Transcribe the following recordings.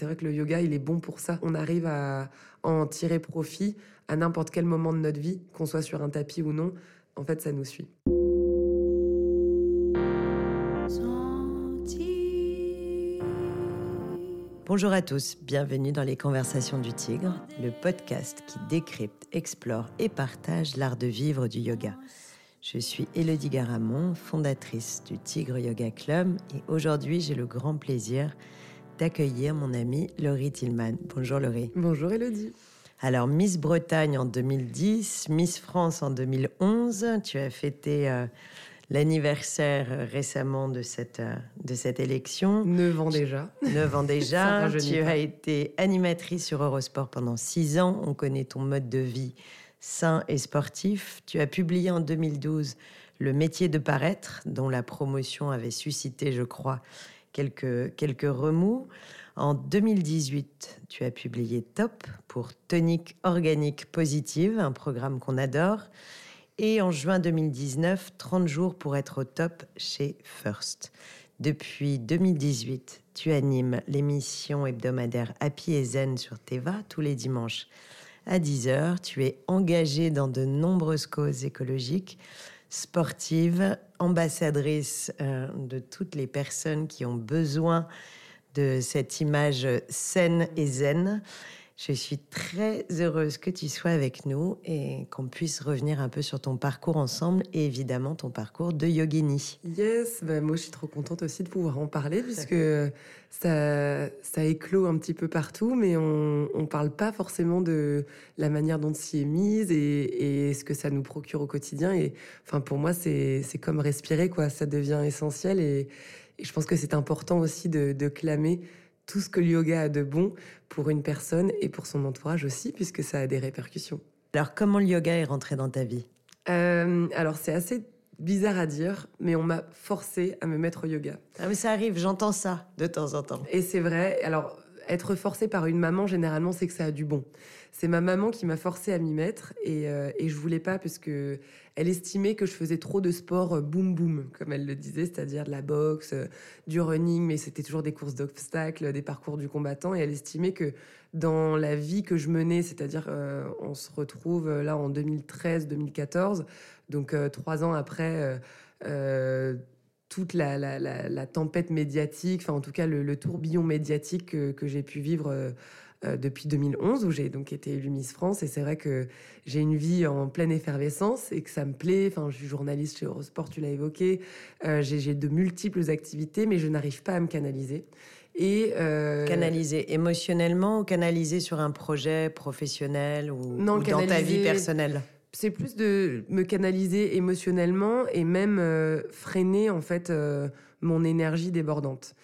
c'est vrai que le yoga, il est bon pour ça. On arrive à en tirer profit à n'importe quel moment de notre vie, qu'on soit sur un tapis ou non. En fait, ça nous suit. Bonjour à tous, bienvenue dans les Conversations du Tigre, le podcast qui décrypte, explore et partage l'art de vivre du yoga. Je suis Elodie Garamond, fondatrice du Tigre Yoga Club et aujourd'hui j'ai le grand plaisir d'accueillir mon amie Laurie Tillman. Bonjour Laurie. Bonjour Elodie. Alors Miss Bretagne en 2010, Miss France en 2011, tu as fêté euh, l'anniversaire récemment de cette, euh, de cette élection. Neuf ans déjà. Neuf ans déjà. tu as été animatrice sur Eurosport pendant six ans. On connaît ton mode de vie sain et sportif. Tu as publié en 2012 Le métier de paraître, dont la promotion avait suscité, je crois, quelques, quelques remous. En 2018, tu as publié Top pour Tonique Organique Positive, un programme qu'on adore. Et en juin 2019, 30 jours pour être au top chez First. Depuis 2018, tu animes l'émission hebdomadaire Happy et Zen sur Teva tous les dimanches à 10h. Tu es engagé dans de nombreuses causes écologiques, sportives, ambassadrice euh, de toutes les personnes qui ont besoin de cette image saine et zen. Je suis très heureuse que tu sois avec nous et qu'on puisse revenir un peu sur ton parcours ensemble et évidemment ton parcours de yogini. Yes, bah moi je suis trop contente aussi de pouvoir en parler puisque ça, ça éclot un petit peu partout, mais on ne parle pas forcément de la manière dont s'y est mise et, et, ce que ça nous procure au quotidien. Et enfin pour moi c'est comme respirer quoi, ça devient essentiel et, et je pense que c'est important aussi de, de clamer tout ce que le yoga a de bon pour une personne et pour son entourage aussi, puisque ça a des répercussions. Alors, comment le yoga est rentré dans ta vie? Euh, Alors, c'est assez bizarre à dire, mais on m'a forcé à me mettre au yoga. Ah, mais ça arrive, j'entends ça de temps en temps. Et c'est vrai. Alors, être forcé par une maman, généralement, c'est que ça a du bon. C'est ma maman qui m'a forcé à m'y mettre et, euh, et je voulais pas parce que elle estimait que je faisais trop de sport euh, boum boum, comme elle le disait, c'est-à-dire de la boxe, euh, du running, mais c'était toujours des courses d'obstacles, des parcours du combattant. Et elle estimait que dans la vie que je menais, c'est-à-dire on se retrouve là en 2013-2014, donc trois ans après toute la, la, la, la, tempête médiatique, enfin en tout cas le, le tourbillon médiatique que, que j'ai pu vivre euh, euh depuis 2011, où j'ai donc été élue Miss France. Et c'est vrai que j'ai une vie en pleine effervescence et que ça me plaît. Enfin, je suis journaliste chez Eurosport, tu l'as évoqué. Euh, j'ai de multiples activités, mais je n'arrive pas à me canaliser. Et euh... canaliser émotionnellement ou canaliser sur un projet professionnel ou, non, ou dans ta vie personnelle? C'est plus de me canaliser émotionnellement et même euh, freiner en fait euh, mon énergie débordante.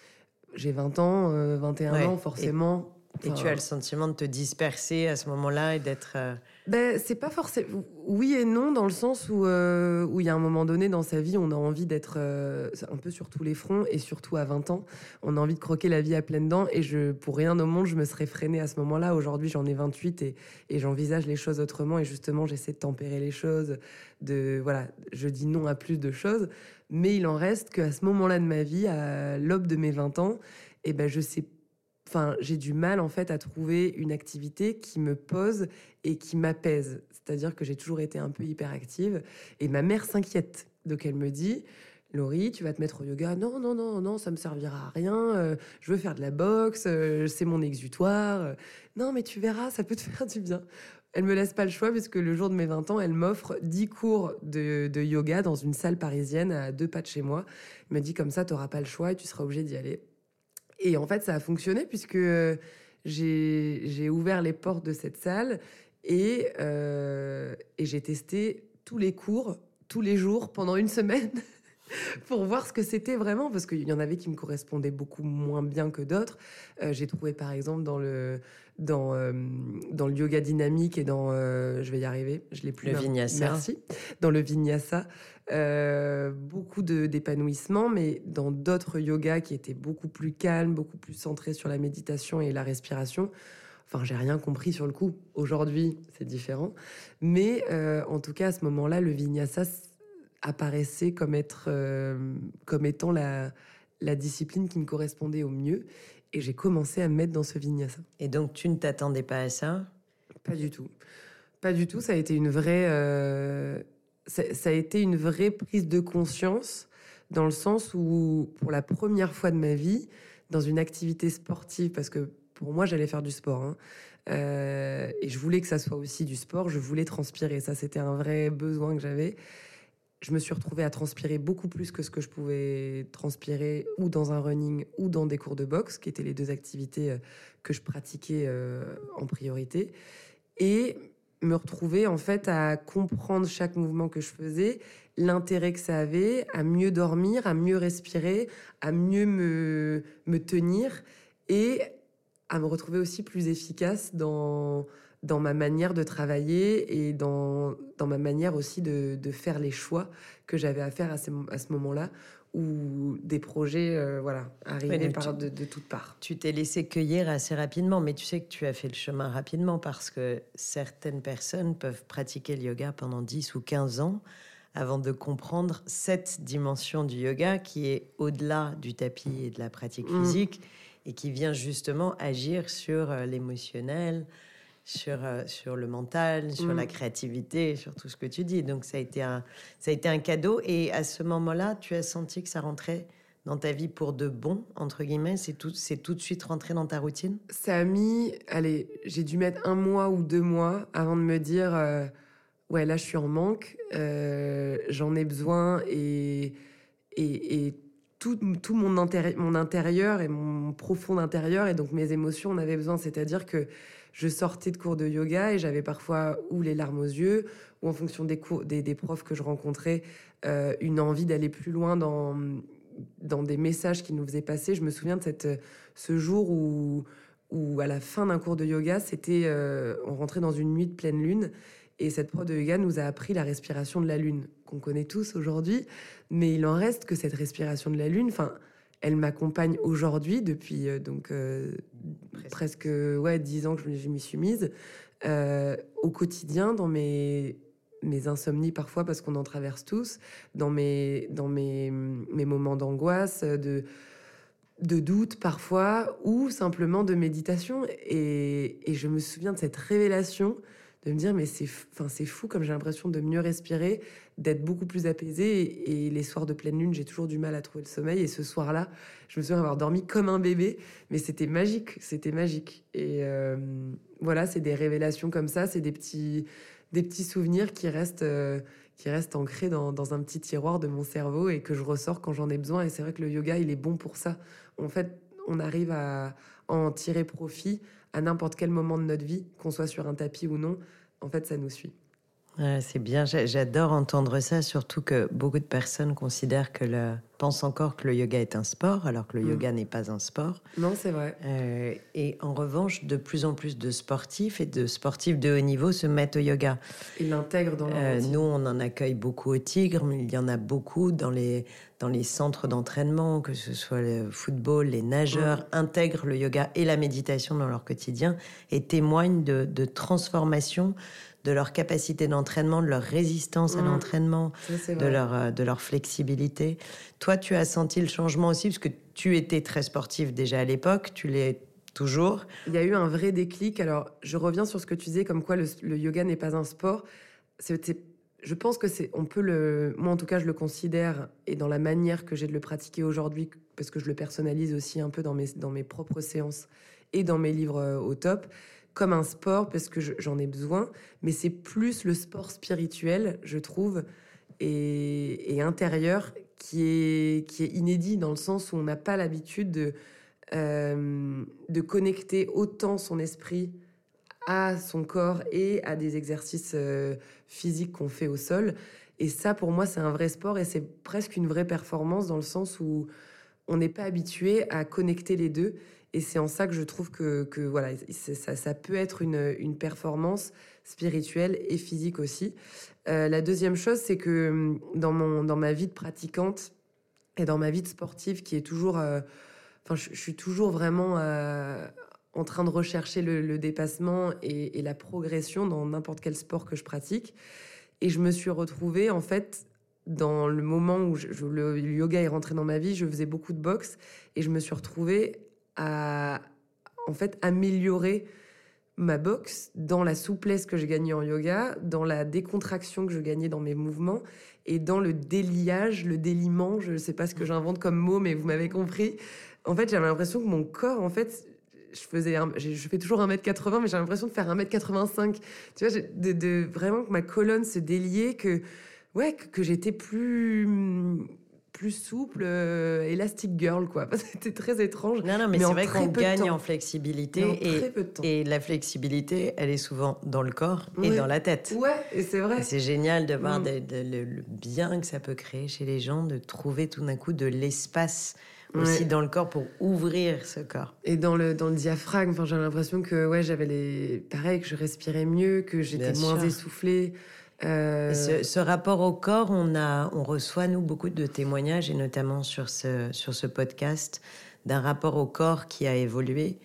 J'ai 20 ans, 21 euh, ans, forcément. Et tu as le sentiment de te disperser à ce moment-là et d'être. Euh, ben, c'est pas forcément. Oui et non, dans le sens où euh, où il y a un moment donné dans sa vie, on a envie d'être euh, un peu sur tous les fronts et surtout à 20 ans, on a envie de croquer la vie à pleines dents. Et je, pour rien au monde, je me serais freinée à ce moment-là. Aujourd'hui, j'en ai 28 et, et j'envisage les choses autrement. Et justement, j'essaie de tempérer les choses. De voilà, je dis non à plus de choses. Mais il en reste qu'à ce moment-là de ma vie, à l'aube de mes 20 ans, et eh ben je sais enfin, j'ai du mal en fait à trouver une activité qui me pose et qui m'apaise. C'est-à-dire que j'ai toujours été un peu hyperactive et ma mère s'inquiète. Donc elle me dit, Laurie, tu vas te mettre au yoga. Non, non, non, non, ça me servira à rien. Euh, je veux faire de la boxe, euh, c'est mon exutoire. non, mais tu verras, ça peut te faire du bien. Elle me laisse pas le choix puisque le jour de mes 20 ans, elle m'offre 10 cours de, de, yoga dans une salle parisienne à deux pas de chez moi. Elle me dit comme ça, tu n'auras pas le choix et tu seras obligé d'y aller. Et en fait, ça a fonctionné puisque j'ai ouvert les portes de cette salle euh, et j'ai testé tous les cours, tous les jours, pendant une semaine. pour voir ce que c'était vraiment, parce qu'il y en avait qui me correspondaient beaucoup moins bien que d'autres. Euh, j'ai trouvé par exemple dans le dans euh, dans le yoga dynamique et dans euh, je vais y arriver, je l'ai plus. Le vinyasa. Merci. Dans le vinyasa, beaucoup de d'épanouissement, mais dans d'autres yogas qui étaient beaucoup plus calmes, beaucoup plus centrés sur la méditation et la respiration. Enfin, j'ai rien compris sur le coup. Aujourd'hui, c'est différent. Mais en tout cas, à ce moment-là, le vinyasa apparaissait comme être euh, comme étant la la discipline qui me correspondait au mieux Et j'ai commencé à me mettre dans ce vinyasa. Et donc, tu ne t'attendais pas à ça? Pas du tout. Pas du tout. Ça a été une vraie, euh, ça, a été une vraie prise de conscience dans le sens où, pour la première fois de ma vie, dans une activité sportive, parce que pour moi, j'allais faire du sport. Hein, euh, et je voulais que ça soit aussi du sport. Je voulais transpirer. Ça, c'était un vrai besoin que j'avais. Je me suis retrouvée à transpirer beaucoup plus que ce que je pouvais transpirer ou dans un running ou dans des cours de boxe, qui étaient les deux activités euh, que je pratiquais euh, en priorité. Et me retrouver en fait à comprendre chaque mouvement que je faisais, l'intérêt que ça avait, à mieux dormir, à mieux respirer, à mieux me, me tenir et à me retrouver aussi plus efficace dans, dans ma manière de travailler et dans, dans ma manière aussi de, de faire les choix que j'avais à faire à ce, à ce moment-là où des projets euh, voilà, arrivaient de, de, toutes parts. Tu t'es laissé cueillir assez rapidement, mais tu sais que tu as fait le chemin rapidement parce que certaines personnes peuvent pratiquer le yoga pendant 10 ou 15 ans avant de comprendre cette dimension du yoga qui est au-delà du tapis et de la pratique mmh. physique et qui vient justement agir sur euh, l'émotionnel, sur, euh, sur le mental, sur la mm. créativité, sur tout ce que tu dis. Donc ça a été un, ça a été un cadeau. Et à ce moment-là, tu as senti que ça rentrait dans ta vie pour de bon, entre guillemets? C'est tout, c'est tout de suite rentré dans ta routine? Ça a mis, allez, j'ai dû mettre un mois ou deux mois avant de me dire, euh, ouais, là je suis en manque, j'en ai besoin et, et, et tout, mon, intérieur et mon profond intérieur et donc mes émotions en avaient besoin. C'est-à-dire que je sortais de cours de yoga et j'avais parfois ou les larmes aux yeux ou en fonction des, cours, des, profs que je rencontrais, euh, une envie d'aller plus loin dans, des messages qu'ils nous faisaient passer. Je me souviens de cette, ce jour où, à la fin d'un cours de yoga, c'était euh, on rentrait dans une nuit de pleine lune et cette prof de yoga nous a appris la respiration de la lune, qu'on connaît tous aujourd'hui. Mais il en reste que cette respiration de la lune, enfin, elle m'accompagne aujourd'hui depuis euh, donc presque. ouais dix ans que je, m'y suis mise euh, au quotidien dans mes mes insomnies parfois parce qu'on en traverse tous, dans mes dans mes, mes moments d'angoisse, de de doute parfois ou simplement de méditation. Et je me souviens de cette révélation de me dire mais c'est enfin c'est fou comme j'ai l'impression de mieux respirer, d'être beaucoup plus apaisée. Et, les soirs de pleine lune, j'ai toujours du mal à trouver le sommeil. Et ce soir-là, je me souviens avoir dormi comme un bébé, mais c'était magique, c'était magique. Et euh, voilà, c'est des révélations comme ça, c'est des petits des petits souvenirs qui restent euh, qui restent ancrés dans, dans, un petit tiroir de mon cerveau et que je ressors quand j'en ai besoin. Et c'est vrai que le yoga, il est bon pour ça. En fait, on arrive à en tirer profit à n'importe quel moment de notre vie, qu'on soit sur un tapis ou non, en fait, ça nous suit. C'est bien, j'adore entendre ça, surtout que beaucoup de personnes considèrent que le, pensent encore que le yoga est un sport, alors que le mm. yoga n'est pas un sport. Non, c'est vrai. Euh, et en revanche, de plus en plus de sportifs et de sportifs de haut niveau se mettent au yoga. Ils l'intègrent dans leur euh, Nous, on en accueille beaucoup au Tigre, mais il y en a beaucoup dans les, dans les centres d'entraînement, que ce soit le football, les nageurs, mm. intègrent le yoga et la méditation dans leur quotidien et témoignent de, de transformation de leur capacité d'entraînement, de leur résistance à mmh. l'entraînement, de leur, euh, de leur flexibilité. Toi, tu as senti le changement aussi, parce que tu étais très sportif déjà à l'époque, tu l'es toujours. Il y a eu un vrai déclic. Alors, je reviens sur ce que tu disais, comme quoi le, yoga n'est pas un sport. je pense que c'est, on peut le, moi en tout cas, je le considère, et dans la manière que j'ai de le pratiquer aujourd'hui, parce que je le personnalise aussi un peu dans mes, dans mes propres séances et dans mes livres euh, au top, comme un sport parce que j'en ai besoin, mais c'est plus le sport spirituel, je trouve, et, intérieur qui est, qui est inédit dans le sens où on n'a pas l'habitude de, euh, de connecter autant son esprit à son corps et à des exercices euh, physiques qu'on fait au sol. Et ça, pour moi, c'est un vrai sport et c'est presque une vraie performance dans le sens où on n'est pas habitué à connecter les deux. Et c'est en ça que je trouve que, voilà, ça, peut être une, performance spirituelle et physique aussi. Euh, la deuxième chose, c'est que hum, dans, mon, dans ma vie de pratiquante et dans ma vie de sportive, qui est toujours... Euh, je, suis toujours vraiment euh, en train de rechercher le, dépassement et, la progression dans n'importe quel sport que je pratique. Et je me suis retrouvée, en fait, dans le moment où le yoga est rentré dans ma vie, je faisais beaucoup de boxe et je me suis retrouvée à en fait améliorer ma boxe dans la souplesse que j'ai gagnée en yoga, dans la décontraction que je gagnais dans mes mouvements et dans le déliage, le déliement, je ne sais pas ce que j'invente comme mot, mais vous m'avez compris. En fait, j'avais l'impression que mon corps, en fait, je faisais je fais toujours 1m80 mais j'ai l'impression de faire 1m85 tu vois de, de, vraiment que ma colonne se déliait que ouais que j'étais plus plus souple, euh, élastique girl, quoi. C'était très étrange. Non, non, mais, c'est vrai qu'on gagne en flexibilité. et, et, la flexibilité, elle est souvent dans le corps et dans la tête. Ouais, et c'est vrai. C'est génial de voir mm. le, bien que ça peut créer chez les gens, de trouver tout d'un coup de l'espace aussi dans le corps pour ouvrir ce corps. Et dans le, dans le diaphragme, j'ai l'impression que ouais, j'avais les. Pareil, que je respirais mieux, que j'étais moins essoufflée. Euh, ce, rapport au corps, on, a, on reçoit, nous, beaucoup de témoignages, et notamment sur ce, sur ce podcast, d'un rapport au corps qui a évolué,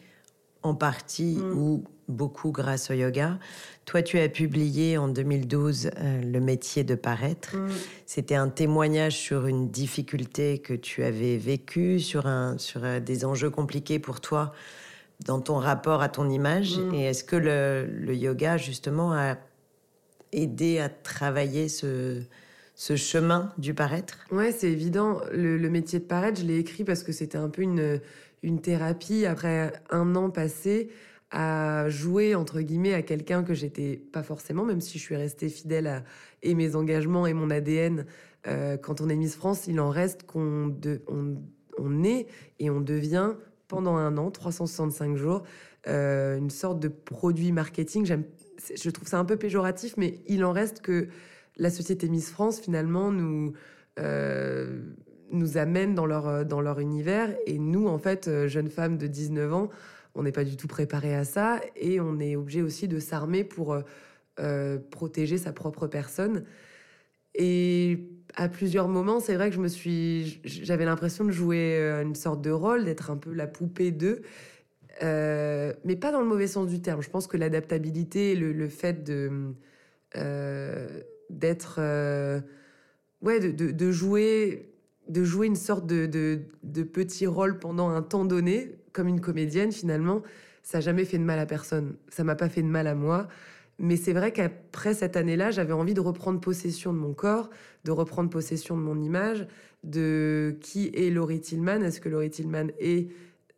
en partie mm. ou beaucoup grâce au yoga. Toi, tu as publié en 2012 euh, Le métier de paraître. Mm. C'était un témoignage sur une difficulté que tu avais vécue, sur, un, sur euh, des enjeux compliqués pour toi dans ton rapport à ton image. Mm. Et est-ce que le, le yoga, justement, a aider à travailler ce, chemin du paraître Ouais, c'est évident. Le, métier de paraître, je l'ai écrit parce que c'était un peu une, thérapie après un an passé à jouer entre guillemets à quelqu'un que j'étais pas forcément, même si je suis restée fidèle à et mes engagements et mon ADN. Euh, quand on est Miss France, il en reste qu'on on, on est et on devient pendant un an, 365 jours, euh, une sorte de produit marketing. J'aime je trouve ça un peu péjoratif, mais il en reste que la société Miss France, finalement, nous, euh, nous amène dans leur, dans leur univers. Et nous, en fait, euh, jeunes femmes de 19 ans, on n'est pas du tout préparé à ça. Et on est obligé aussi de s'armer pour euh, protéger sa propre personne. Et à plusieurs moments, c'est vrai que je me suis, j'avais l'impression de jouer une sorte de rôle, d'être un peu la poupée d'eux. Euh, mais pas dans le mauvais sens du terme. Je pense que l'adaptabilité, le, fait de euh, d'être, euh, ouais, de, jouer, de jouer une sorte de, de, petit rôle pendant un temps donné, comme une comédienne finalement, ça n'a jamais fait de mal à personne. Ça m'a pas fait de mal à moi. Mais c'est vrai qu'après cette année-là, j'avais envie de reprendre possession de mon corps, de reprendre possession de mon image, de qui est Laurie Tillman. Est-ce que Laurie Tillman est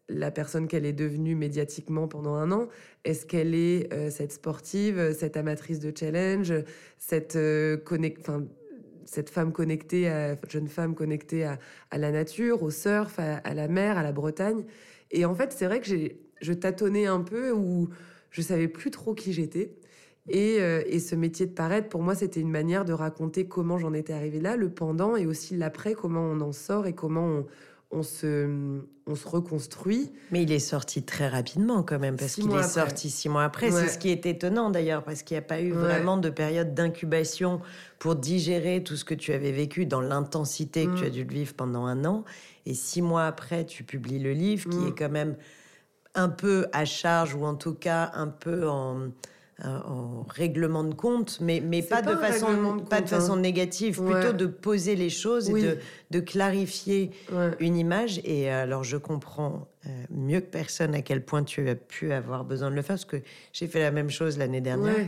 la personne qu'elle est devenue médiatiquement pendant un an Est-ce qu'elle est, euh, cette sportive, cette amatrice de challenge, cette, euh, cette femme connectée, à, jeune femme connectée à, la nature, au surf, à, la mer, à la Bretagne Et en fait, c'est vrai que je tâtonnais un peu où je savais plus trop qui j'étais. Et, euh, et, ce métier de paraître, pour moi, c'était une manière de raconter comment j'en étais arrivée là, le pendant et aussi l'après, comment on en sort et comment on, on se, on se reconstruit. Mais il est sorti très rapidement quand même, parce qu'il est sorti six mois après. C'est ce qui est étonnant d'ailleurs, parce qu'il n'y a pas eu vraiment de période d'incubation pour digérer tout ce que tu avais vécu dans l'intensité que tu as mm. dû le vivre pendant un an. Et six mois après, tu publies le livre, qui mm. est quand même un peu à charge, ou en tout cas un peu en en règlement de compte, mais, mais pas, de façon, pas de façon négative, plutôt de poser les choses et de, de clarifier une image. Et alors, je comprends euh, mieux que personne à quel point tu as pu avoir besoin de le faire, parce que j'ai fait la même chose l'année dernière.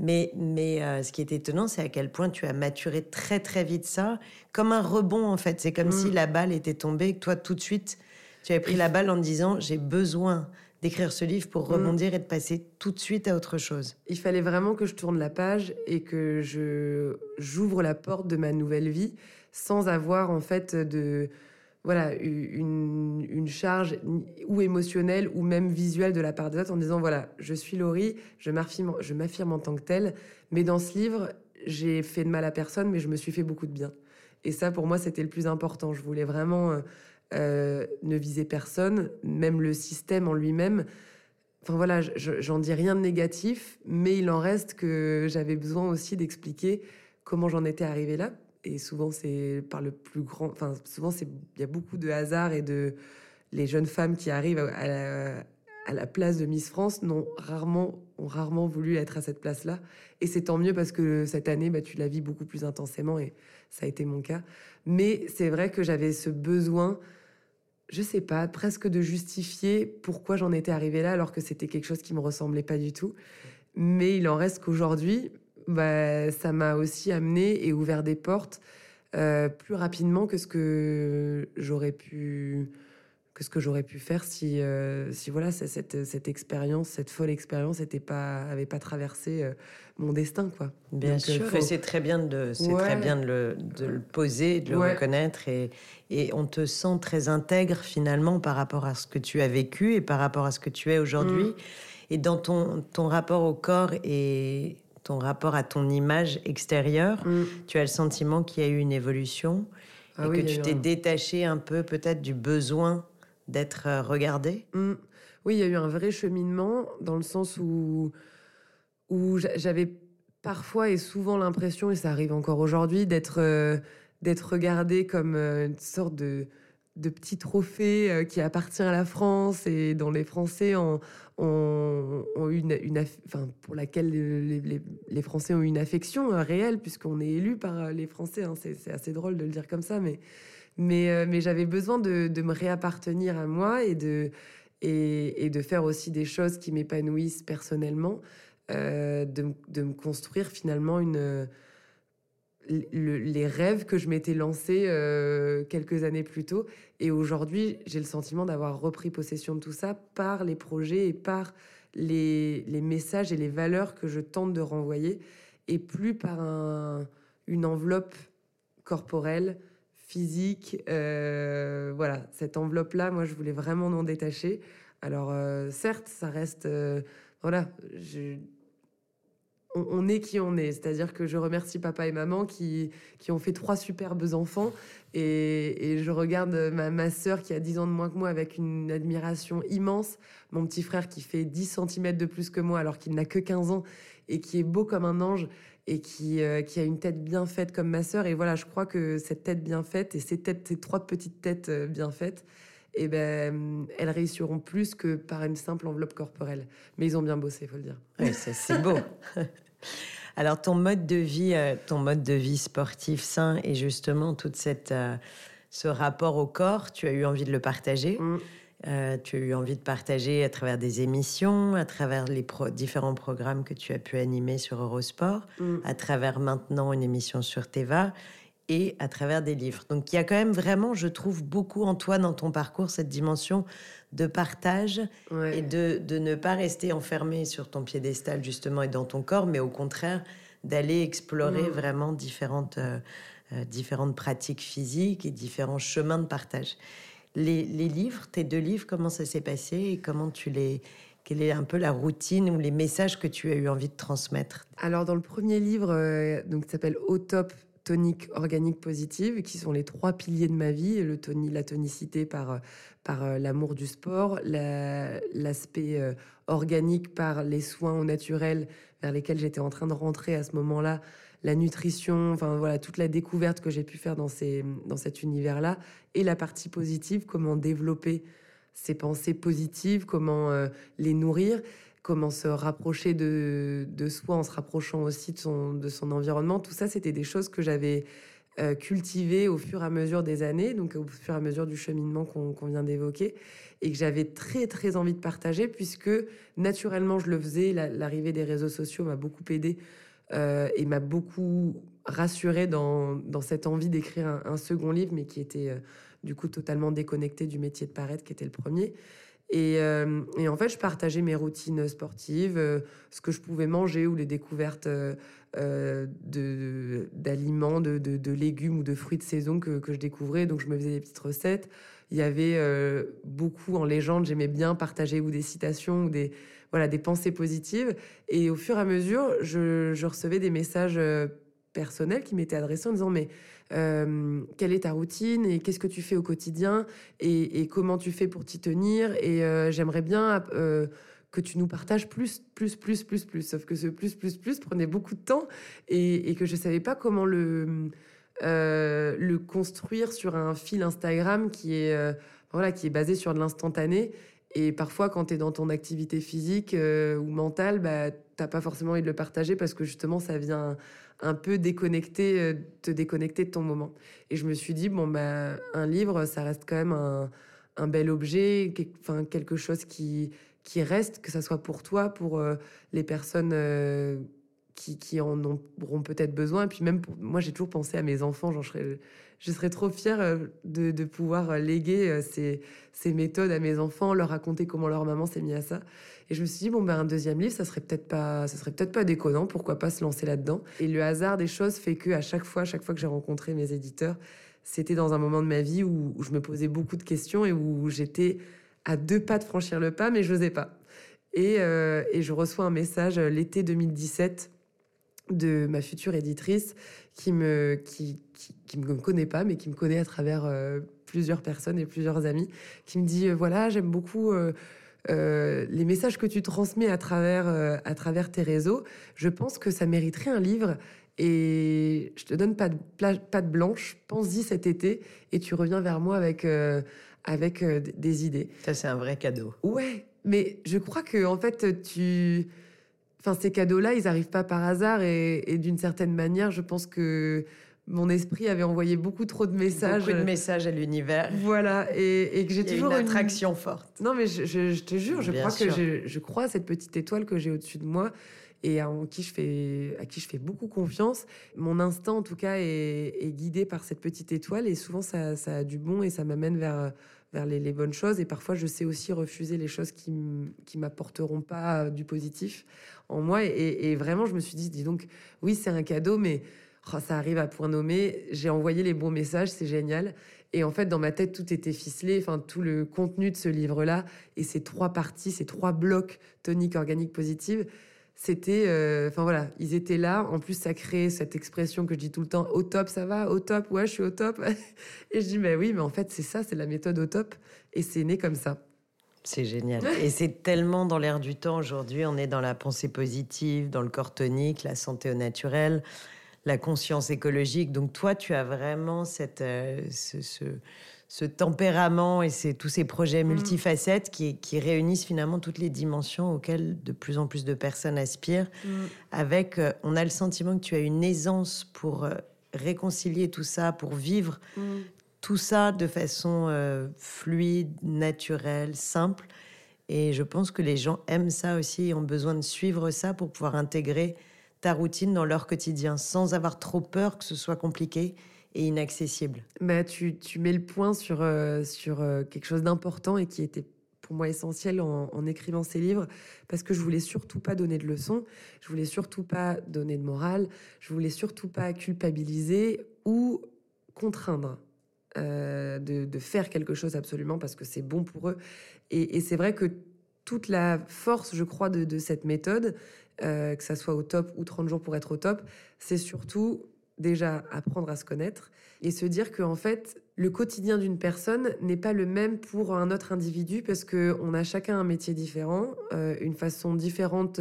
Mais, mais euh, ce qui est étonnant, c'est à quel point tu as maturé très très vite ça, comme un rebond en fait. C'est comme si mm. la balle était tombée, et que toi tout de suite, tu avais pris la balle en disant j'ai besoin d'écrire ce livre pour mm. rebondir et de passer tout de suite à autre chose. Il fallait vraiment que je tourne la page et que je j'ouvre la porte de ma nouvelle vie sans avoir en fait de voilà une, une charge ou émotionnelle ou même visuelle de la part des autres en disant voilà je suis Laurie je m'affirme je m'affirme en tant que telle mais dans ce livre j'ai fait de mal à personne mais je me suis fait beaucoup de bien et ça pour moi c'était le plus important je voulais vraiment euh, ne visait personne, même le système en lui-même. Enfin voilà, j'en dis rien de négatif, mais il en reste que j'avais besoin aussi d'expliquer comment j'en étais arrivée là. Et souvent, c'est par le plus grand. Enfin, souvent, il y a beaucoup de hasard et de. Les jeunes femmes qui arrivent à la, place de Miss France n'ont rarement, ont rarement voulu être à cette place-là. Et c'est tant mieux parce que cette année, bah, tu la vis beaucoup plus intensément et ça a été mon cas. Mais c'est vrai que j'avais ce besoin je sais pas, presque de justifier pourquoi j'en étais arrivée là alors que c'était quelque chose qui me ressemblait pas du tout. Mais il en reste qu'aujourd'hui, bah, ça m'a aussi amené et ouvert des portes euh, plus rapidement que ce que j'aurais pu que ce que j'aurais pu faire si, euh, si voilà, cette, cette expérience, cette folle expérience n'avait pas, avait pas traversé euh, mon destin. Quoi. Bien sûr, et c'est très bien, de, c'est très bien de, le, de le poser, de le reconnaître, et, et on te sent très intègre finalement par rapport à ce que tu as vécu et par rapport à ce que tu es aujourd'hui. Mm. Et dans ton, ton rapport au corps et ton rapport à ton image extérieure, mm. tu as le sentiment qu'il y a eu une évolution ah et que tu t'es détaché un peu peut-être du besoin d'être euh, regardé? Mmh. Oui, il y a eu un vrai cheminement dans le sens où, où j'avais parfois et souvent l'impression, et ça arrive encore aujourd'hui, d'être euh, d'être comme euh, une sorte de, de petit trophée qui appartient à la France et dont les Français ont, ont, une, une enfin, pour laquelle les, les, Français ont une affection réelle puisqu'on est élu par les Français. Hein. C'est assez drôle de le dire comme ça, mais mais, euh, mais j'avais besoin de, de, me réappartenir à moi et de, et de faire aussi des choses qui m'épanouissent personnellement, euh, de, de, me construire finalement une, les rêves que je m'étais lancés euh, quelques années plus tôt. Et aujourd'hui, j'ai le sentiment d'avoir repris possession de tout ça par les projets et par les, les, messages et les valeurs que je tente de renvoyer, et plus par un, une enveloppe corporelle physique. Euh, voilà, cette enveloppe-là, moi, je voulais vraiment m'en détacher. Alors, euh, certes, ça reste. Voilà, on, est qui on est. C'est-à-dire que je remercie papa et maman qui, qui ont fait trois superbes enfants. Et, je regarde ma, ma sœur qui a 10 ans de moins que moi avec une admiration immense. Mon petit frère qui fait 10 cm de plus que moi alors qu'il n'a que 15 ans et qui est beau comme un ange et qui, euh, qui a une tête bien faite comme ma sœur. Et voilà, je crois que cette tête bien faite et ces, têtes, ces trois petites têtes euh, bien faites, eh ben, elles réussiront plus que par une simple enveloppe corporelle. Mais ils ont bien bossé, il faut le dire. Oui, c'est beau. Alors, ton mode de vie, euh, ton mode de vie sportif sain et justement toute cette, ce rapport au corps, tu as eu envie de le partager. Mm. Euh, tu as eu envie de partager à travers des émissions, à travers les différents programmes que tu as pu animer sur Eurosport, mm. à travers maintenant une émission sur Teva et à travers des livres. Donc il y a quand même vraiment, je trouve, beaucoup en toi, dans ton parcours, cette dimension de partage et de, de, ne pas rester enfermé sur ton piédestal justement et dans ton corps, mais au contraire d'aller explorer mm. vraiment différentes, euh, euh, différentes pratiques physiques et différents chemins de partage les, livres, tes deux livres, comment ça s'est passé et comment tu les... Quelle est un peu la routine ou les messages que tu as eu envie de transmettre? Alors, dans le premier livre, euh, donc, qui s'appelle Au top, tonique, organique, positive, qui sont les trois piliers de ma vie, le toni, la tonicité par, par euh, l'amour du sport, l'aspect euh, organique par les soins au naturel vers lesquels j'étais en train de rentrer à ce moment-là, la nutrition, enfin voilà, toute la découverte que j'ai pu faire dans, ces, dans cet univers-là, et la partie positive, comment développer ces pensées positives, comment euh, les nourrir, comment se rapprocher de, de, soi en se rapprochant aussi de son, de son environnement. Tout ça, c'était des choses que j'avais euh, cultivées au fur et à mesure des années, donc au fur et à mesure du cheminement qu'on vient d'évoquer, et que j'avais très très envie de partager, puisque naturellement je le faisais. L'arrivée des réseaux sociaux m'a beaucoup aidé euh, et m'a beaucoup rassurée dans, dans cette envie d'écrire un, second livre, mais qui était euh, du coup totalement déconnecté du métier de paraître, qui était le premier. Et, euh, et, en fait, je partageais mes routines sportives, ce que je pouvais manger ou les découvertes d'aliments, de, légumes ou de fruits de saison que, je découvrais. Donc, je me faisais des petites recettes. Il y avait beaucoup en légende, j'aimais bien partager ou des citations ou des, voilà, des pensées positives. Et au fur et à mesure, je, recevais des messages euh, personnels qui m'étaient adressés en disant mais euh, quelle est ta routine et qu'est-ce que tu fais au quotidien et, comment tu fais pour t'y tenir et euh, j'aimerais bien que tu nous partages plus, plus, plus, plus, plus. Sauf que ce plus, plus, plus prenait beaucoup de temps et, que je savais pas comment le, le construire sur un fil Instagram qui est, voilà, qui est basé sur de l'instantané et parfois, quand tu es dans ton activité physique euh, ou mentale, bah, t'as pas forcément envie de le partager parce que justement, ça vient un peu déconnecter, euh, te déconnecter de ton moment. Et je me suis dit, bon, bah, un livre, ça reste quand même un, un bel objet, enfin, quelque chose qui, qui reste, que ça soit pour toi, pour les personnes qui, qui, en auront peut-être besoin. Et puis même, pour, moi, j'ai toujours pensé à mes enfants. Genre, je, serais, je serais trop fière euh, de, pouvoir euh, léguer euh, ces, méthodes à mes enfants, leur raconter comment leur maman s'est mise à ça. Et je me suis dit, bon, ben, un deuxième livre, ça serait peut-être pas, ça serait peut-être pas déconnant. Pourquoi pas se lancer là-dedans Et le hasard des choses fait que à chaque fois, chaque fois que j'ai rencontré mes éditeurs, c'était dans un moment de ma vie où, je me posais beaucoup de questions et où j'étais à deux pas de franchir le pas, mais je n'osais pas. Et, je reçois un message l'été 2017 de ma future éditrice qui me qui, qui, me connaît pas mais qui me connaît à travers euh, plusieurs personnes et plusieurs amis qui me dit euh, voilà j'aime beaucoup euh, les messages que tu transmets à travers à travers tes réseaux. Je pense que ça mériterait un livre et je te donne pas de pas de blanche. Pense-y cet été et tu reviens vers moi avec avec des idées. Ça c'est un vrai cadeau. Ouais mais je crois que en fait tu Enfin, ces cadeaux-là, ils n'arrivent pas par hasard et, d'une certaine manière, je pense que mon esprit avait envoyé beaucoup trop de messages. Beaucoup de messages à l'univers. Voilà, et, que j'ai toujours une attraction forte. Non, mais je, te jure, je crois que je, crois à cette petite étoile que j'ai au-dessus de moi et à qui je fais à qui je fais beaucoup confiance. Mon instinct, en tout cas, est, guidé par cette petite étoile et souvent ça, ça a du bon et ça m'amène vers vers les, bonnes choses. Et parfois, je sais aussi refuser les choses qui qui m'apporteront pas du positif en moi. Et, vraiment, je me suis dit, dis donc, oui, c'est un cadeau, mais oh, ça arrive à point nommé. J'ai envoyé les bons messages, c'est génial. Et en fait, dans ma tête, tout était ficelé. Enfin, tout le contenu de ce livre-là et ces trois parties, ces trois blocs tonique, organique, positive, c'était, euh, enfin voilà, ils étaient là. En plus, ça crée cette expression que je dis tout le temps au top, ça va, au top, ouais, je suis au top. et je dis, mais oui, mais en fait, c'est ça, c'est la méthode au top. Et c'est né comme ça. C'est génial. Et c'est tellement dans l'air du temps aujourd'hui. On est dans la pensée positive, dans le corps tonique, la santé au naturel, la conscience écologique. Donc toi, tu as vraiment cette, euh, ce, tempérament et tous ces projets mm. multifacettes qui, réunissent finalement toutes les dimensions auxquelles de plus en plus de personnes aspirent. Mm. Avec, euh, on a le sentiment que tu as une aisance pour euh, réconcilier tout ça, pour vivre mm tout ça de façon euh, fluide, naturelle, simple. Et je pense que les gens aiment ça aussi et ont besoin de suivre ça pour pouvoir intégrer ta routine dans leur quotidien sans avoir trop peur que ce soit compliqué et inaccessible. Bah, tu, tu mets le point sur, euh, sur euh, quelque chose d'important et qui était pour moi essentiel en, écrivant ces livres parce que je voulais surtout pas donner de leçons, je voulais surtout pas donner de morale, je voulais surtout pas culpabiliser ou contraindre. Euh, de, faire quelque chose absolument parce que c'est bon pour eux. Et, c'est vrai que toute la force, je crois, de, cette méthode, que ça soit au top ou 30 jours pour être au top, c'est surtout déjà apprendre à se connaître et se dire que en fait le quotidien d'une personne n'est pas le même pour un autre individu parce que on a chacun un métier différent, euh, une façon différente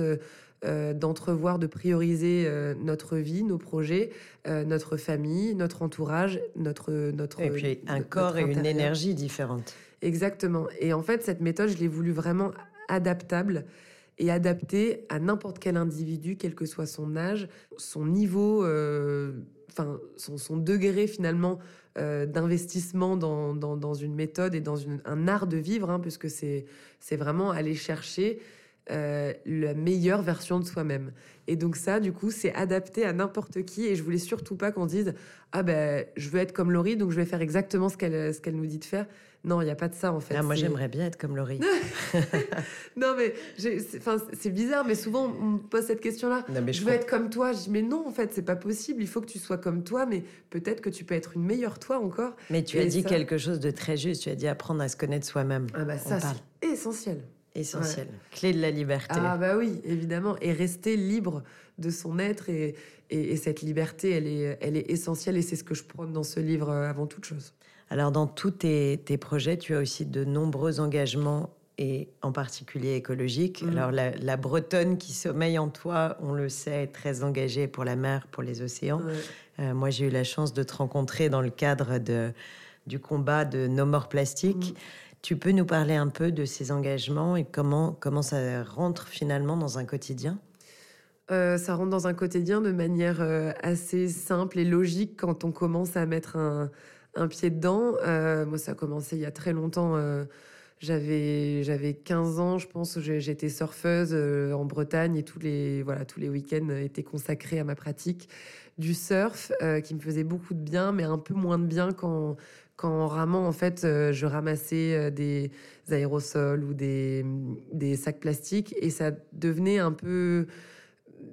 euh, d'entrevoir, de prioriser euh, notre vie, nos projets, euh, notre famille, notre entourage, notre notre et puis un corps et une énergie différente. Exactement. Et en fait, cette méthode, je l'ai voulu vraiment adaptable et adaptée à n'importe quel individu, quel que soit son âge, son niveau, enfin son, degré finalement d'investissement dans, dans, une méthode et dans un art de vivre, hein, puisque c'est c'est vraiment aller chercher euh, la meilleure version de soi-même. Et donc ça, du coup, c'est adapté à n'importe qui. Et je voulais surtout pas qu'on dise ah ben je veux être comme Laurie, donc je vais faire exactement ce qu'elle ce qu'elle nous dit de faire. Non, il n'y a pas de ça en fait. Ah, moi, j'aimerais bien être comme Laurie. non, mais c'est bizarre, mais souvent on me pose cette question-là. Je, je veux être comme toi. Je dis mais non, en fait, c'est pas possible. Il faut que tu sois comme toi, mais peut-être que tu peux être une meilleure toi encore. Mais tu as dit quelque chose de très juste. Tu as dit apprendre à se connaître soi-même. Ah bah ça, c'est essentiel essentiel. Clé de la liberté. Ah bah oui, évidemment. Et rester libre de son être. Et, et, cette liberté, elle est, elle est essentielle. Et c'est ce que je prône dans ce livre euh, avant toute chose. Alors dans tous tes, tes, projets, tu as aussi de nombreux engagements et en particulier écologiques. Mm. Alors la, Bretonne qui sommeille en toi, on le sait, est très engagée pour la mer, pour les océans. Euh, moi, j'ai eu la chance de te rencontrer dans le cadre de, du combat de No More Plastique. Mm. Tu peux nous parler un peu de ces engagements et comment, comment ça rentre finalement dans un quotidien? Euh, ça rentre dans un quotidien de manière euh, assez simple et logique quand on commence à mettre un, un pied dedans. moi, ça a commencé il y a très longtemps. J'avais, j'avais 15 ans, je pense, j'étais surfeuse en Bretagne et tous les, voilà, tous les week-ends étaient consacrés à ma pratique du surf qui me faisait beaucoup de bien, mais un peu moins de bien quand, quand en ramant, en fait, je ramassais des aérosols ou des, des sacs plastiques et ça devenait un peu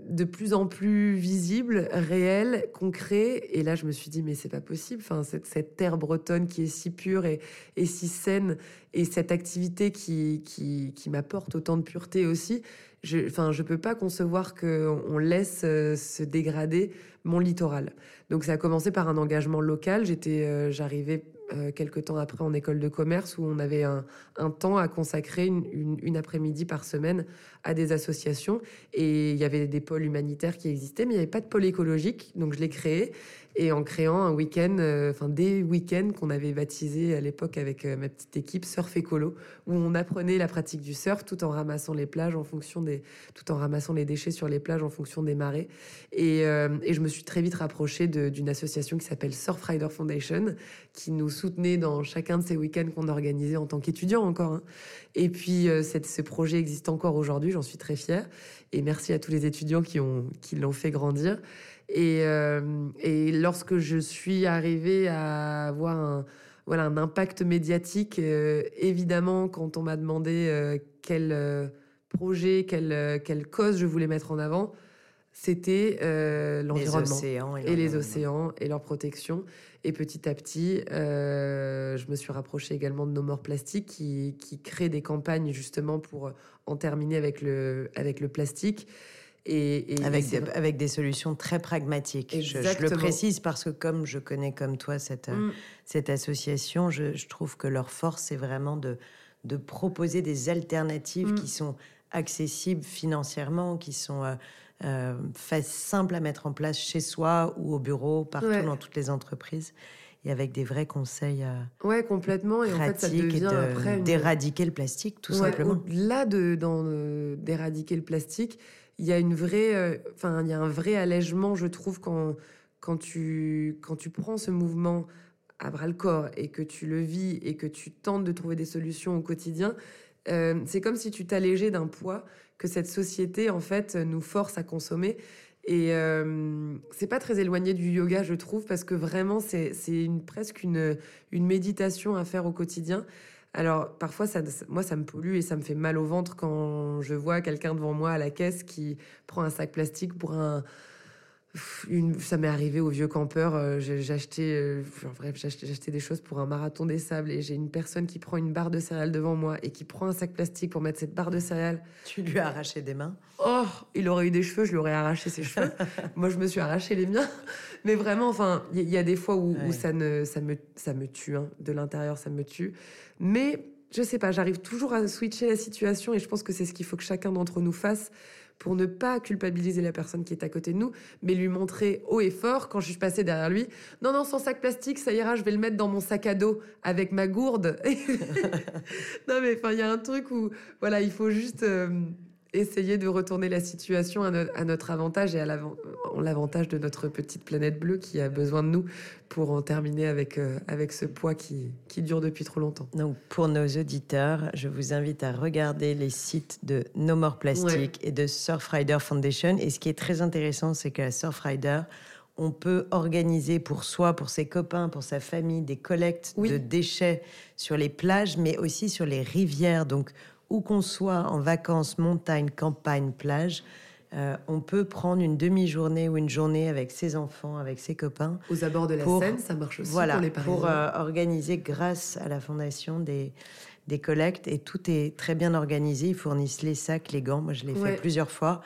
de plus en plus visible, réel, concret. Et là, je me suis dit, mais c'est pas possible. Enfin, cette, terre bretonne qui est si pure et, si saine, et cette activité qui, qui, m'apporte autant de pureté aussi, je, enfin, je peux pas concevoir qu'on laisse euh, se dégrader mon littoral. Donc, ça a commencé par un engagement local. J'étais, euh, j'arrivais euh, quelques temps après en école de commerce où on avait un, temps à consacrer une, après-midi par semaine à des associations. Et il y avait des pôles humanitaires qui existaient, mais il n'y avait pas de pôle écologique. Donc je l'ai créé. Et en créant un week-end, euh, enfin des week-ends qu'on avait baptisés à l'époque avec euh, ma petite équipe Surf Écolo, où on apprenait la pratique du surf tout en ramassant les plages en fonction des, tout en ramassant les déchets sur les plages en fonction des marées. Et, et je me suis très vite rapprochée d'une association qui s'appelle Surfrider Foundation, qui nous soutenait dans chacun de ces week-ends qu'on organisait en tant qu'étudiant encore. Hein. Et puis, euh, ce projet existe encore aujourd'hui, j'en suis très fière. Et merci à tous les étudiants qui l'ont qui fait grandir. Et, euh, lorsque je suis arrivée à avoir un, voilà, un impact médiatique, euh, évidemment, quand on m'a demandé quel projet, quelle, quelle cause je voulais mettre en avant, c'était l'environnement et, les océans et leur protection. Et petit à petit, euh, je me suis rapprochée également de No More Plastic qui, qui crée des campagnes justement pour en terminer avec le, avec le plastique. Et, avec, des, avec des solutions très pragmatiques. Je, le précise parce que comme je connais comme toi cette, mm. cette association, je, trouve que leur force, c'est vraiment de, de proposer des alternatives mm. qui sont accessibles financièrement, qui sont euh, euh, fait simple à mettre en place chez soi ou au bureau, partout dans toutes les entreprises et avec des vrais conseils euh, ouais complètement et en fait ça devient d'éradiquer le plastique tout simplement. là de euh, d'éradiquer le plastique il y a une vraie euh, enfin il y a un vrai allègement je trouve quand quand tu quand tu prends ce mouvement à bras le corps et que tu le vis et que tu tentes de trouver des solutions au quotidien c'est comme si tu t'allégeais d'un poids que cette société, en fait, nous force à consommer. Et euh, c'est pas très éloigné du yoga, je trouve, parce que vraiment, c'est une, presque une, une méditation à faire au quotidien. Alors, parfois, ça, moi, ça me pollue et ça me fait mal au ventre quand je vois quelqu'un devant moi à la caisse qui prend un sac plastique pour un, ça m'est arrivé au vieux campeur. Euh, acheté, euh, acheté, des choses pour un marathon des sables et j'ai une personne qui prend une barre de céréales devant moi et qui prend un sac plastique pour mettre cette barre de céréales. Tu lui as arraché des mains? Oh, il aurait eu des cheveux, je lui aurais arraché ses cheveux. Moi, je me suis arraché les miens. Mais vraiment, enfin, il y, a des fois où, ça, ne, ça, me, ça me tue. Hein. De l'intérieur, ça me tue. Mais je sais pas, j'arrive toujours à switcher la situation et je pense que c'est ce qu'il faut que chacun d'entre nous fasse pour ne pas culpabiliser la personne qui est à côté de nous, mais lui montrer haut et fort quand je suis passée derrière lui. Non, non, sans sac plastique, ça ira, je vais le mettre dans mon sac à dos avec ma gourde. non, mais enfin, il y a un truc où, voilà, il faut juste. Euh, essayer de retourner la situation à, notre avantage et à l'avantage de notre petite planète bleue qui a besoin de nous pour en terminer avec, euh, avec ce poids qui, qui, dure depuis trop longtemps. Donc pour nos auditeurs, je vous invite à regarder les sites de No More Plastic et de Surfrider Foundation. Et ce qui est très intéressant, c'est qu'à Surfrider, on peut organiser pour soi, pour ses copains, pour sa famille, des collectes de déchets sur les plages, mais aussi sur les rivières. Donc, où qu'on soit en vacances, montagne, campagne, plage, euh, on peut prendre une demi-journée ou une journée avec ses enfants, avec ses copains. Aux abords de la Seine, ça marche aussi voilà, pour les Parisiens. Pour euh, organiser, grâce à la fondation, des, des collectes. Et tout est très bien organisé. Ils fournissent les sacs, les gants. Moi, je l'ai fait plusieurs fois.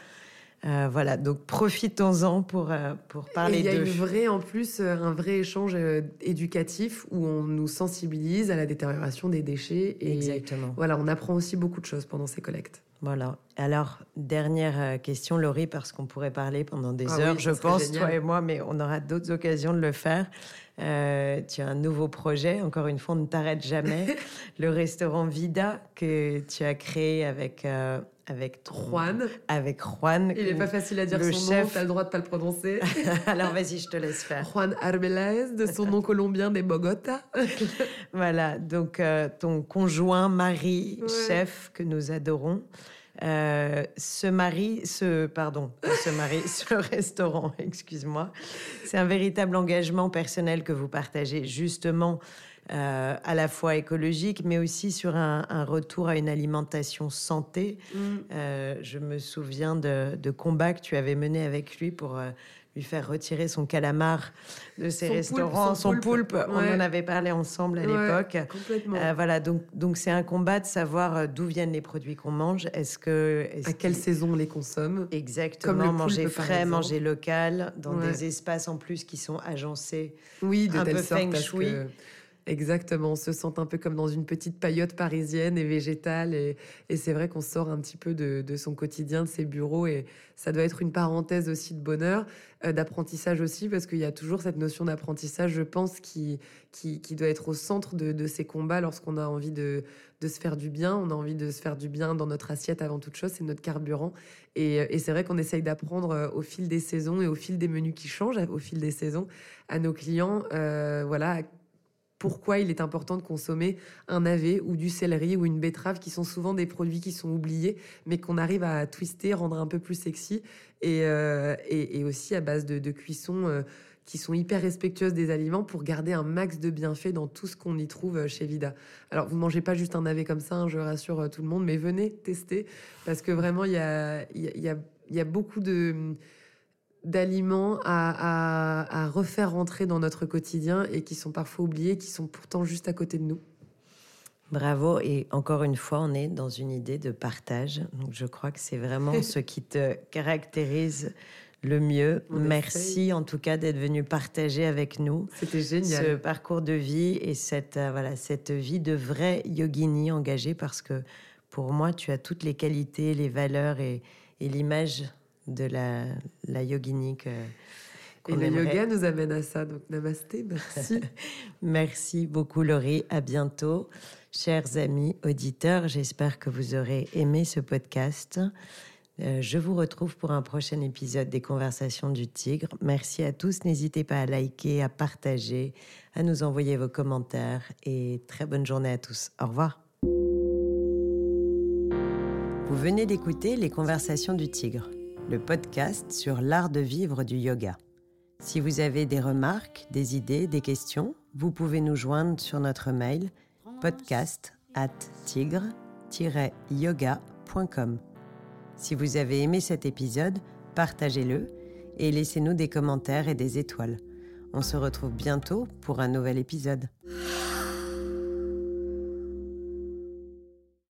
Euh, voilà, donc profitons-en pour, euh, pour parler de... Il y a une vraie, en plus, euh, un vrai échange éducatif où on nous sensibilise à la détérioration des déchets. Et Exactement. Voilà, on apprend aussi beaucoup de choses pendant ces collectes. Voilà. Alors, dernière question, Laurie, parce qu'on pourrait parler pendant des ah heures, je pense, toi et moi, mais on aura d'autres occasions de le faire. Euh, tu as un nouveau projet, encore une fois, on ne t'arrête jamais. le restaurant Vida que tu as créé avec, euh, avec Juan. Avec Juan. Il n'est pas facile à dire son nom, tu as le droit de ne pas le prononcer. Alors vas-y, je te laisse faire. Juan Arbeláez, de son nom colombien des Bogota. voilà, donc ton conjoint, mari, chef que nous adorons. Euh, ce mari, ce pardon, ce mari, ce restaurant, excuse-moi, c'est un véritable engagement personnel que vous partagez justement euh, à la fois écologique, mais aussi sur un, retour à une alimentation santé. Mm. Euh, je me souviens de, de, combats que tu avais menés avec lui pour lui faire retirer son calamar de ses restaurants, son poulpe. On en avait parlé ensemble à l'époque. Euh, voilà, donc donc c'est un combat de savoir euh, d'où viennent les produits qu'on mange. Est-ce que à quelle saison on les consomme? Exactement, manger frais, manger local, dans des espaces en plus qui sont agencés. Oui, de un telle peu sorte feng shui. Que Exactement, on se sent un peu comme dans une petite paillote parisienne et végétale. Et, c'est vrai qu'on sort un petit peu de, son quotidien, de ses bureaux. Et ça doit être une parenthèse aussi de bonheur, euh, d'apprentissage aussi, parce qu'il y a toujours cette notion d'apprentissage, je pense, qui, qui, doit être au centre de, ces combats lorsqu'on a envie de, se faire du bien. On a envie de se faire du bien dans notre assiette avant toute chose, c'est notre carburant. Et, et c'est vrai qu'on essaye d'apprendre euh, au fil des saisons et au fil des menus qui changent, au fil des saisons, à nos clients, euh, voilà pourquoi il est important de consommer un navet ou du céleri ou une betterave, qui sont souvent des produits qui sont oubliés, mais qu'on arrive à twister, rendre un peu plus sexy, et, euh, aussi à base de, cuisson euh, qui sont hyper respectueuses des aliments pour garder un max de bienfaits dans tout ce qu'on y trouve euh, chez Vida. Alors, vous mangez pas juste un navet comme ça, hein, je rassure tout le monde, mais venez tester, parce que vraiment, il y a beaucoup de d'aliments à, refaire rentrer dans notre quotidien et qui sont parfois oubliés, qui sont pourtant juste à côté de nous. Bravo. Et encore une fois, on est dans une idée de partage. Donc, je crois que c'est vraiment ce qui te caractérise le mieux. Merci en tout cas d'être venu partager avec nous. Ce parcours de vie et cette, euh, voilà, cette vie de vraie yogini engagée parce que pour moi, tu as toutes les qualités, les valeurs et, et l'image de la, la yogini et le yoga nous amène à ça. Donc, namasté, merci. merci beaucoup, Laurie. À bientôt. Chers amis auditeurs, j'espère que vous aurez aimé ce podcast. Euh, je vous retrouve pour un prochain épisode des Conversations du Tigre. Merci à tous. N'hésitez pas à liker, à partager, à nous envoyer vos commentaires et très bonne journée à tous. Au revoir. Vous venez d'écouter les Conversations du Tigre le podcast sur l'art de vivre du yoga. Si vous avez des remarques, des idées, des questions, vous pouvez nous joindre sur notre mail podcast at tigre-yoga.com. Si vous avez aimé cet épisode, partagez-le et laissez-nous des commentaires et des étoiles. On se retrouve bientôt pour un nouvel épisode.